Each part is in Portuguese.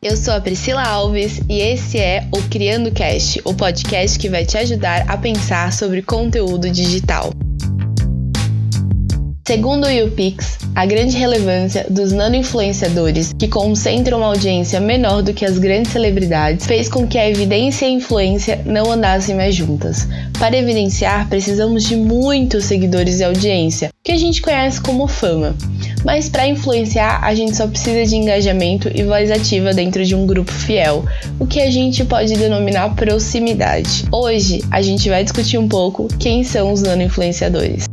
Eu sou a Priscila Alves e esse é o Criando Cast, o podcast que vai te ajudar a pensar sobre conteúdo digital. Segundo o YouPix, a grande relevância dos nano-influenciadores, que concentram uma audiência menor do que as grandes celebridades, fez com que a evidência e a influência não andassem mais juntas. Para evidenciar, precisamos de muitos seguidores e audiência, que a gente conhece como fama. Mas para influenciar, a gente só precisa de engajamento e voz ativa dentro de um grupo fiel, o que a gente pode denominar proximidade. Hoje, a gente vai discutir um pouco quem são os nano-influencadores.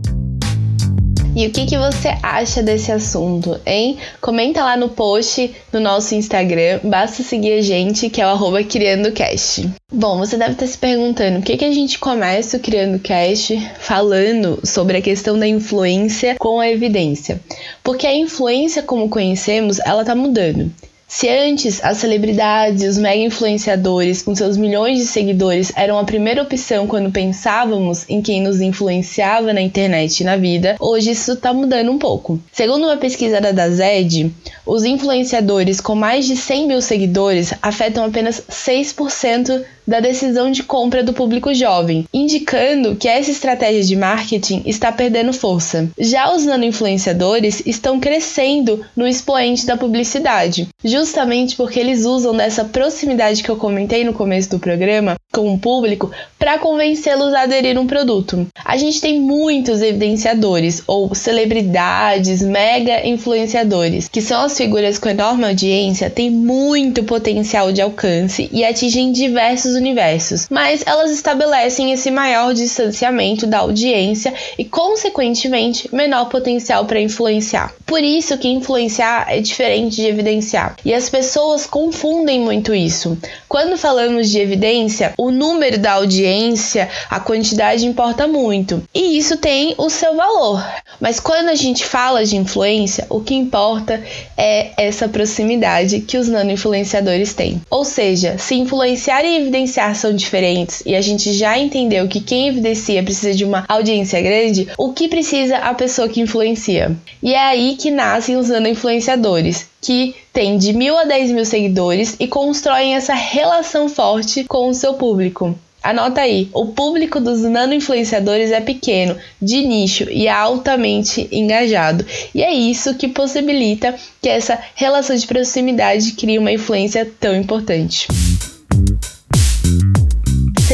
E o que, que você acha desse assunto, hein? Comenta lá no post do nosso Instagram, basta seguir a gente, que é o arroba CriandoCast. Bom, você deve estar se perguntando, o que, que a gente começa o Criando Cast falando sobre a questão da influência com a evidência? Porque a influência, como conhecemos, ela tá mudando. Se antes as celebridades e os mega influenciadores com seus milhões de seguidores eram a primeira opção quando pensávamos em quem nos influenciava na internet e na vida, hoje isso está mudando um pouco. Segundo uma pesquisa da Zed, os influenciadores com mais de 100 mil seguidores afetam apenas 6% da decisão de compra do público jovem, indicando que essa estratégia de marketing está perdendo força. Já os nano-influenciadores estão crescendo no expoente da publicidade, justamente porque eles usam dessa proximidade que eu comentei no começo do programa com o público para convencê-los a aderir um produto. A gente tem muitos evidenciadores ou celebridades, mega influenciadores, que são as figuras com enorme audiência, têm muito potencial de alcance e atingem diversos universos, mas elas estabelecem esse maior distanciamento da audiência e, consequentemente, menor potencial para influenciar. Por isso que influenciar é diferente de evidenciar. E as pessoas confundem muito isso. Quando falamos de evidência, o número da audiência, a quantidade importa muito. E isso tem o seu valor. Mas quando a gente fala de influência, o que importa é essa proximidade que os nano-influenciadores têm. Ou seja, se influenciar e evidenciar são diferentes e a gente já entendeu que quem evidencia precisa de uma audiência grande, o que precisa a pessoa que influencia? E é aí que nascem os influenciadores, que têm de mil a dez mil seguidores e constroem essa relação forte com o seu público. Anota aí, o público dos nano-influenciadores é pequeno, de nicho e altamente engajado. E é isso que possibilita que essa relação de proximidade crie uma influência tão importante.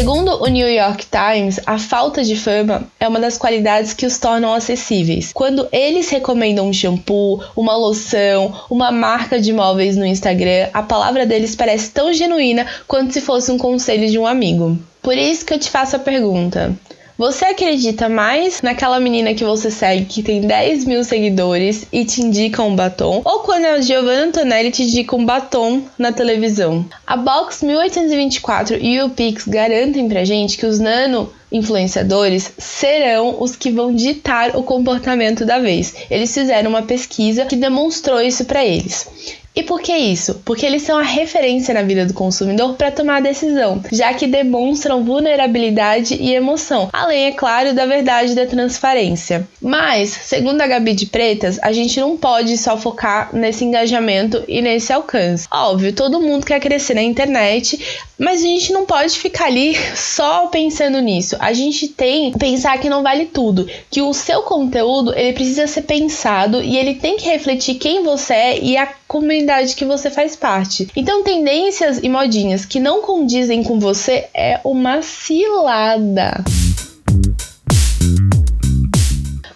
Segundo o New York Times, a falta de fama é uma das qualidades que os tornam acessíveis. Quando eles recomendam um shampoo, uma loção, uma marca de móveis no Instagram, a palavra deles parece tão genuína quanto se fosse um conselho de um amigo. Por isso que eu te faço a pergunta: você acredita mais naquela menina que você segue que tem 10 mil seguidores e te indica um batom? Ou quando a Giovanna Antonelli te indica um batom na televisão? A Box 1824 e o Pix garantem pra gente que os nano influenciadores serão os que vão ditar o comportamento da vez. Eles fizeram uma pesquisa que demonstrou isso para eles. E por que isso? Porque eles são a referência na vida do consumidor para tomar a decisão, já que demonstram vulnerabilidade e emoção, além, é claro, da verdade e da transparência. Mas, segundo a Gabi de Pretas, a gente não pode só focar nesse engajamento e nesse alcance. Óbvio, todo mundo quer crescer na internet, mas a gente não pode ficar ali só pensando nisso. A gente tem que pensar que não vale tudo, que o seu conteúdo ele precisa ser pensado e ele tem que refletir quem você é e a comunidade que você faz parte. Então, tendências e modinhas que não condizem com você é uma cilada.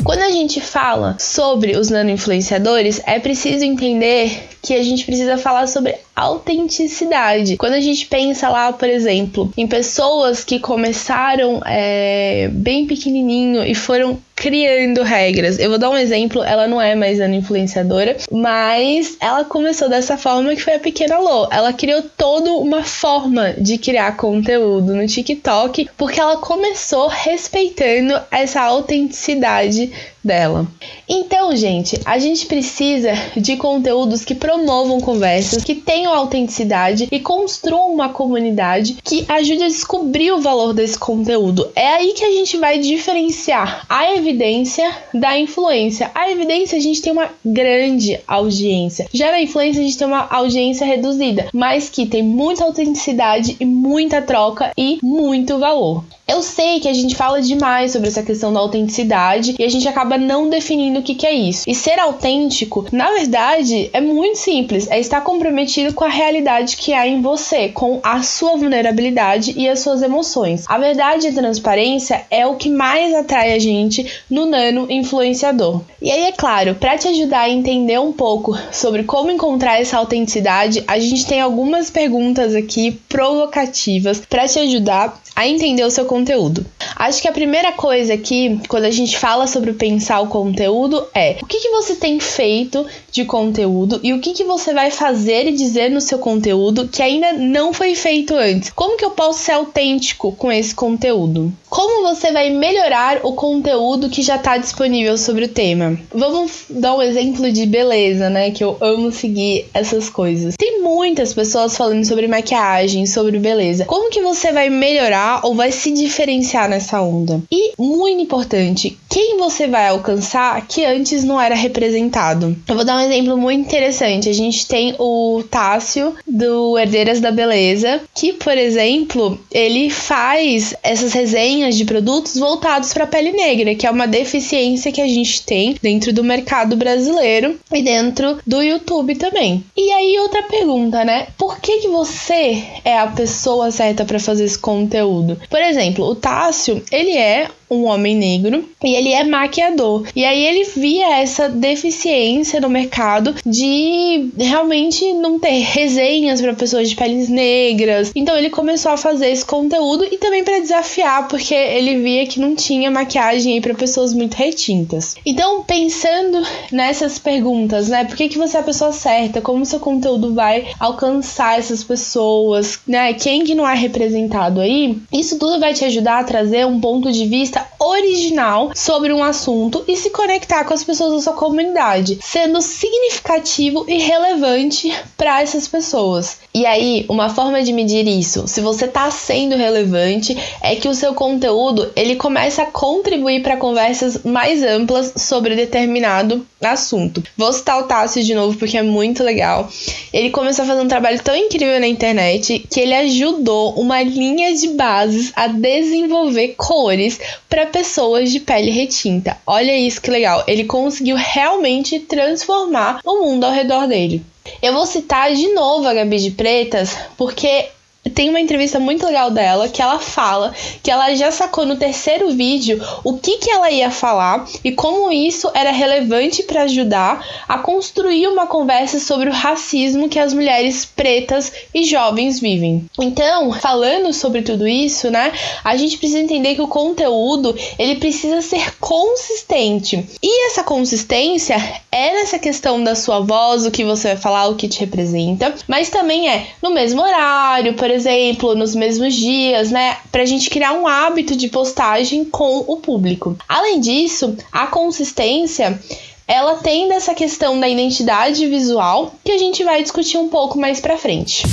Quando a gente fala sobre os nano-influenciadores, é preciso entender que a gente precisa falar sobre autenticidade. Quando a gente pensa lá, por exemplo, em pessoas que começaram é, bem pequenininho e foram criando regras. Eu vou dar um exemplo, ela não é mais uma influenciadora, mas ela começou dessa forma que foi a pequena Lô. Ela criou toda uma forma de criar conteúdo no TikTok, porque ela começou respeitando essa autenticidade dela. Então, gente, a gente precisa de conteúdos que promovam conversas, que tenham autenticidade e construam uma comunidade que ajude a descobrir o valor desse conteúdo. É aí que a gente vai diferenciar a evidência da influência. A evidência a gente tem uma grande audiência. Já na influência a gente tem uma audiência reduzida, mas que tem muita autenticidade e muita troca e muito valor. Eu sei que a gente fala demais sobre essa questão da autenticidade e a gente acaba não definindo o que, que é isso. E ser autêntico, na verdade, é muito simples: é estar comprometido com a realidade que há em você, com a sua vulnerabilidade e as suas emoções. A verdade e a transparência é o que mais atrai a gente no nano influenciador. E aí, é claro, para te ajudar a entender um pouco sobre como encontrar essa autenticidade, a gente tem algumas perguntas aqui provocativas para te ajudar a entender o seu conteúdo. Acho que a primeira coisa aqui, quando a gente fala sobre pensar o conteúdo, é o que, que você tem feito de conteúdo e o que, que você vai fazer e dizer no seu conteúdo que ainda não foi feito antes. Como que eu posso ser autêntico com esse conteúdo? Como você vai melhorar o conteúdo que já está disponível sobre o tema? Vamos dar um exemplo de beleza, né? Que eu amo seguir essas coisas. Tem muitas pessoas falando sobre maquiagem, sobre beleza. Como que você vai melhorar ou vai se diferenciar nessa onda. E muito importante, quem você vai alcançar que antes não era representado. Eu vou dar um exemplo muito interessante. A gente tem o Tássio do Herdeiras da Beleza, que, por exemplo, ele faz essas resenhas de produtos voltados para a pele negra, que é uma deficiência que a gente tem dentro do mercado brasileiro e dentro do YouTube também. E aí outra pergunta, né? Por que que você é a pessoa certa para fazer esse conteúdo. Por exemplo, o Tássio, ele é um homem negro e ele é maquiador. E aí ele via essa deficiência no mercado de realmente não ter resenhas para pessoas de peles negras. Então ele começou a fazer esse conteúdo e também para desafiar, porque ele via que não tinha maquiagem aí para pessoas muito retintas. Então, pensando nessas perguntas, né? Por que, que você é a pessoa certa? Como seu conteúdo vai alcançar essas pessoas, né? Quem que não é representado aí? Isso tudo vai te ajudar a trazer um ponto de vista original sobre um assunto e se conectar com as pessoas da sua comunidade, sendo significativo e relevante para essas pessoas. E aí, uma forma de medir isso, se você está sendo relevante, é que o seu conteúdo ele começa a contribuir para conversas mais amplas sobre determinado assunto. Vou citar o Tássio de novo porque é muito legal. Ele começou a fazer um trabalho tão incrível na internet que ele ajudou uma linha de bases a desenvolver cores para pessoas de pele retinta. Olha isso que legal. Ele conseguiu realmente transformar o mundo ao redor dele. Eu vou citar de novo a Gabi de Pretas porque tem uma entrevista muito legal dela que ela fala que ela já sacou no terceiro vídeo o que, que ela ia falar e como isso era relevante para ajudar a construir uma conversa sobre o racismo que as mulheres pretas e jovens vivem. Então, falando sobre tudo isso, né, a gente precisa entender que o conteúdo ele precisa ser consistente e essa consistência é nessa questão da sua voz, o que você vai falar, o que te representa, mas também é no mesmo horário, por exemplo, nos mesmos dias, né? Pra gente criar um hábito de postagem com o público. Além disso, a consistência ela tem dessa questão da identidade visual que a gente vai discutir um pouco mais pra frente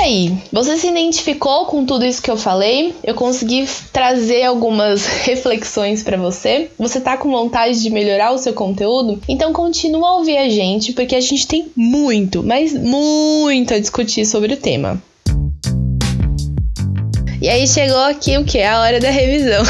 aí, você se identificou com tudo isso que eu falei? Eu consegui trazer algumas reflexões para você? Você tá com vontade de melhorar o seu conteúdo? Então continua a ouvir a gente, porque a gente tem muito, mas muito a discutir sobre o tema. E aí chegou aqui o que? A hora da revisão.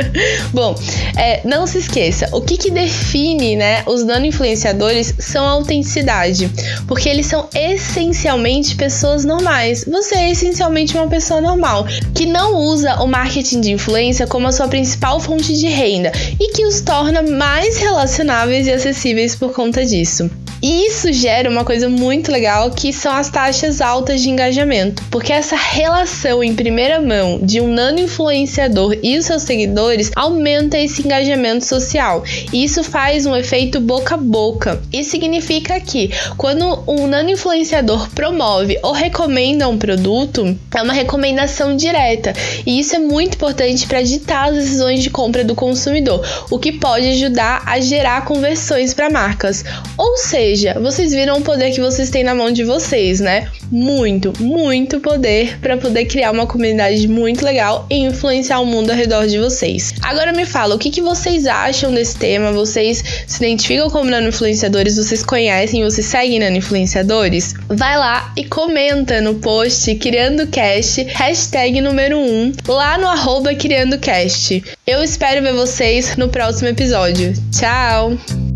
Bom, é, não se esqueça, o que, que define né, os nano-influenciadores são a autenticidade. Porque eles são essencialmente pessoas normais. Você é essencialmente uma pessoa normal, que não usa o marketing de influência como a sua principal fonte de renda e que os torna mais relacionáveis e acessíveis por conta disso. E isso gera uma coisa muito legal que são as taxas altas de engajamento, porque essa relação em primeira mão de um nano influenciador e os seus seguidores aumenta esse engajamento social. E isso faz um efeito boca a boca. Isso significa que quando um nano influenciador promove ou recomenda um produto, é uma recomendação direta. E isso é muito importante para ditar as decisões de compra do consumidor, o que pode ajudar a gerar conversões para marcas. Ou seja, vocês viram o poder que vocês têm na mão de vocês, né? Muito, muito poder para poder criar uma comunidade muito legal e influenciar o mundo ao redor de vocês. Agora me fala, o que, que vocês acham desse tema? Vocês se identificam como nano influenciadores? Vocês conhecem, vocês seguem nano influenciadores? Vai lá e comenta no post Criando Cast, hashtag número 1, lá no arroba Criando Cast. Eu espero ver vocês no próximo episódio. Tchau!